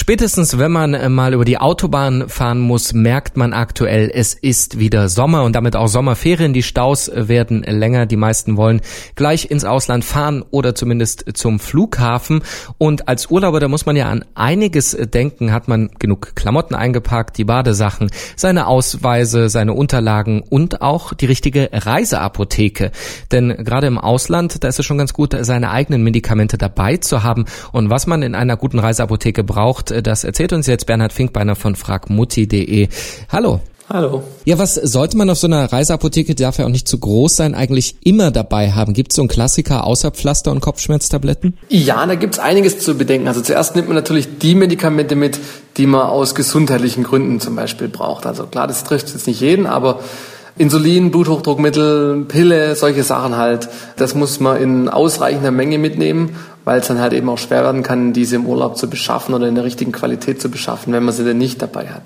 Spätestens wenn man äh, mal über die Autobahn fahren muss, merkt man aktuell, es ist wieder Sommer und damit auch Sommerferien. Die Staus werden länger. Die meisten wollen gleich ins Ausland fahren oder zumindest zum Flughafen. Und als Urlauber, da muss man ja an einiges denken. Hat man genug Klamotten eingepackt, die Badesachen, seine Ausweise, seine Unterlagen und auch die richtige Reiseapotheke. Denn gerade im Ausland, da ist es schon ganz gut, seine eigenen Medikamente dabei zu haben. Und was man in einer guten Reiseapotheke braucht, braucht. Äh, das erzählt uns jetzt Bernhard Finkbeiner von fragmutti.de. Hallo. Hallo. Ja, was sollte man auf so einer Reiseapotheke, die darf ja auch nicht zu groß sein, eigentlich immer dabei haben? Gibt es so einen Klassiker außer Pflaster und Kopfschmerztabletten? Ja, da gibt's einiges zu bedenken. Also zuerst nimmt man natürlich die Medikamente mit, die man aus gesundheitlichen Gründen zum Beispiel braucht. Also klar, das trifft jetzt nicht jeden, aber Insulin, Bluthochdruckmittel, Pille, solche Sachen halt. Das muss man in ausreichender Menge mitnehmen, weil es dann halt eben auch schwer werden kann, diese im Urlaub zu beschaffen oder in der richtigen Qualität zu beschaffen, wenn man sie denn nicht dabei hat.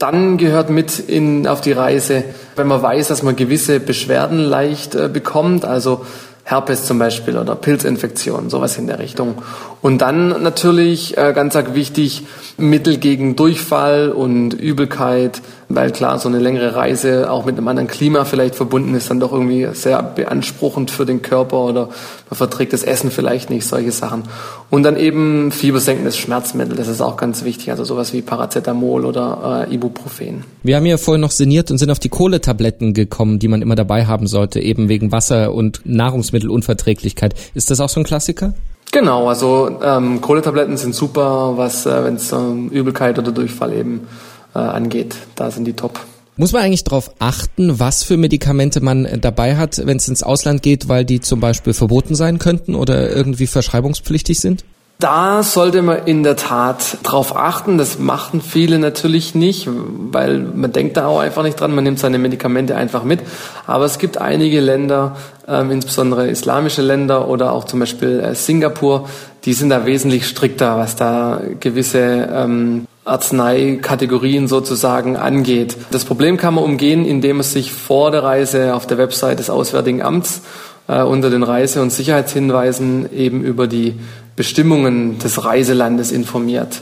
Dann gehört mit in, auf die Reise, wenn man weiß, dass man gewisse Beschwerden leicht äh, bekommt, also Herpes zum Beispiel oder Pilzinfektion, sowas in der Richtung. Und dann natürlich äh, ganz wichtig Mittel gegen Durchfall und Übelkeit, weil klar, so eine längere Reise auch mit einem anderen Klima vielleicht verbunden ist, dann doch irgendwie sehr beanspruchend für den Körper oder man verträgt das Essen vielleicht nicht, solche Sachen. Und dann eben fiebersenkendes Schmerzmittel, das ist auch ganz wichtig, also sowas wie Paracetamol oder äh, Ibuprofen. Wir haben ja vorhin noch sinniert und sind auf die Kohletabletten gekommen, die man immer dabei haben sollte, eben wegen Wasser- und Nahrungsmittelunverträglichkeit. Ist das auch so ein Klassiker? Genau, also ähm, Kohletabletten sind super, was äh, wenn es ähm, Übelkeit oder Durchfall eben äh, angeht. Da sind die top. Muss man eigentlich darauf achten, was für Medikamente man äh, dabei hat, wenn es ins Ausland geht, weil die zum Beispiel verboten sein könnten oder irgendwie verschreibungspflichtig sind? Da sollte man in der Tat drauf achten. Das machen viele natürlich nicht, weil man denkt da auch einfach nicht dran. Man nimmt seine Medikamente einfach mit. Aber es gibt einige Länder, ähm, insbesondere islamische Länder oder auch zum Beispiel äh, Singapur, die sind da wesentlich strikter, was da gewisse ähm, Arzneikategorien sozusagen angeht. Das Problem kann man umgehen, indem man sich vor der Reise auf der Website des Auswärtigen Amts äh, unter den Reise- und Sicherheitshinweisen eben über die Bestimmungen des Reiselandes informiert.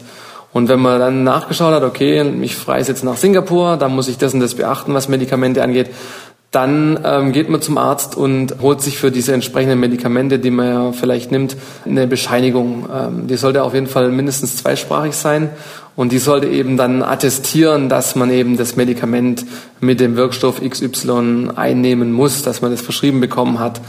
Und wenn man dann nachgeschaut hat, okay, ich reise jetzt nach Singapur, dann muss ich das und das beachten, was Medikamente angeht, dann ähm, geht man zum Arzt und holt sich für diese entsprechenden Medikamente, die man ja vielleicht nimmt, eine Bescheinigung. Ähm, die sollte auf jeden Fall mindestens zweisprachig sein und die sollte eben dann attestieren, dass man eben das Medikament mit dem Wirkstoff XY einnehmen muss, dass man das verschrieben bekommen hat.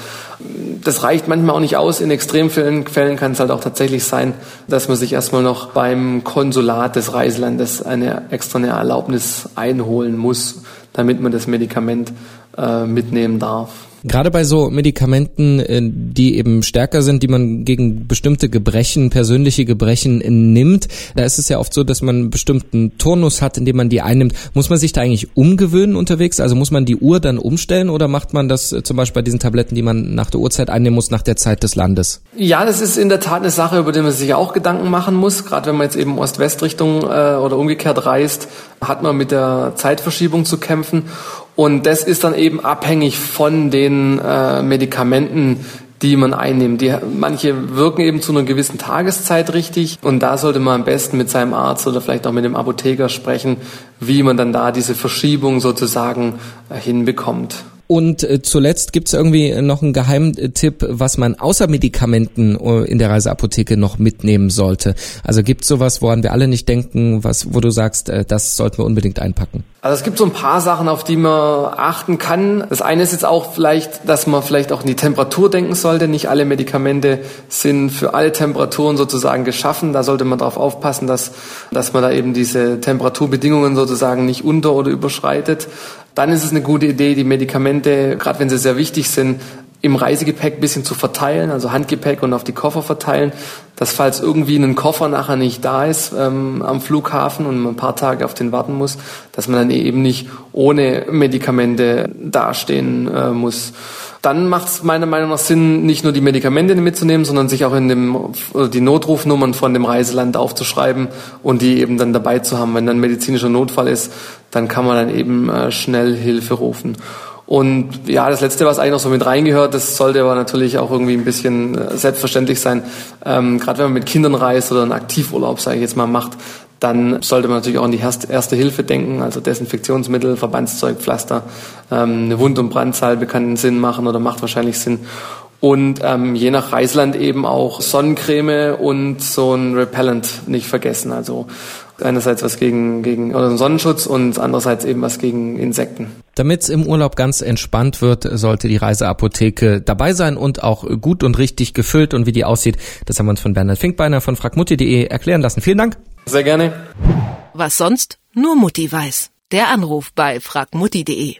Das reicht manchmal auch nicht aus. In Extremfällen Fällen kann es halt auch tatsächlich sein, dass man sich erstmal noch beim Konsulat des Reiselandes eine extra eine Erlaubnis einholen muss, damit man das Medikament äh, mitnehmen darf. Gerade bei so Medikamenten, äh, die eben stärker sind, die man gegen bestimmte Gebrechen, persönliche Gebrechen nimmt, da ist es ja oft so, dass man einen bestimmten Turnus hat, in dem man die einnimmt. Muss man sich da eigentlich umgewöhnen unterwegs? Also muss man die Uhr dann umstellen oder macht man das äh, zum Beispiel bei diesen Tabletten, die man nach der Uhrzeit einnehmen muss, nach der Zeit des Landes? Ja, das ist in der Tat eine Sache, über die man sich auch Gedanken machen muss. Gerade wenn man jetzt eben Ost-West-Richtung äh, oder umgekehrt reist, hat man mit der Zeitverschiebung zu kämpfen. Und das ist dann eben abhängig von den äh, Medikamenten, die man einnimmt. Die, manche wirken eben zu einer gewissen Tageszeit richtig und da sollte man am besten mit seinem Arzt oder vielleicht auch mit dem Apotheker sprechen, wie man dann da diese Verschiebung sozusagen äh, hinbekommt. Und äh, zuletzt gibt's irgendwie noch einen Geheimtipp, was man außer Medikamenten äh, in der Reiseapotheke noch mitnehmen sollte. Also gibt's sowas, woran wir alle nicht denken, was, wo du sagst, äh, das sollten wir unbedingt einpacken? Also es gibt so ein paar Sachen, auf die man achten kann. Das eine ist jetzt auch vielleicht, dass man vielleicht auch in die Temperatur denken sollte. Nicht alle Medikamente sind für alle Temperaturen sozusagen geschaffen. Da sollte man darauf aufpassen, dass, dass man da eben diese Temperaturbedingungen sozusagen nicht unter- oder überschreitet. Dann ist es eine gute Idee, die Medikamente, gerade wenn sie sehr wichtig sind, im Reisegepäck ein bisschen zu verteilen, also Handgepäck und auf die Koffer verteilen, dass falls irgendwie ein Koffer nachher nicht da ist ähm, am Flughafen und man ein paar Tage auf den warten muss, dass man dann eben nicht ohne Medikamente dastehen äh, muss. Dann macht es meiner Meinung nach Sinn, nicht nur die Medikamente mitzunehmen, sondern sich auch in dem die Notrufnummern von dem Reiseland aufzuschreiben und die eben dann dabei zu haben. Wenn dann medizinischer Notfall ist, dann kann man dann eben äh, schnell Hilfe rufen. Und ja, das Letzte, was eigentlich noch so mit reingehört, das sollte aber natürlich auch irgendwie ein bisschen äh, selbstverständlich sein. Ähm, Gerade wenn man mit Kindern reist oder einen Aktivurlaub, sage ich jetzt mal, macht, dann sollte man natürlich auch an die Erste Hilfe denken, also Desinfektionsmittel, Verbandszeug, Pflaster, ähm, eine Wund- und Brandsalbe kann Sinn machen oder macht wahrscheinlich Sinn. Und ähm, je nach Reisland eben auch Sonnencreme und so ein Repellent nicht vergessen. Also einerseits was gegen, gegen oder Sonnenschutz und andererseits eben was gegen Insekten. Damit es im Urlaub ganz entspannt wird, sollte die Reiseapotheke dabei sein und auch gut und richtig gefüllt. Und wie die aussieht, das haben wir uns von Bernhard Finkbeiner von fragmutti.de erklären lassen. Vielen Dank. Sehr gerne. Was sonst? Nur Mutti weiß. Der Anruf bei fragmutti.de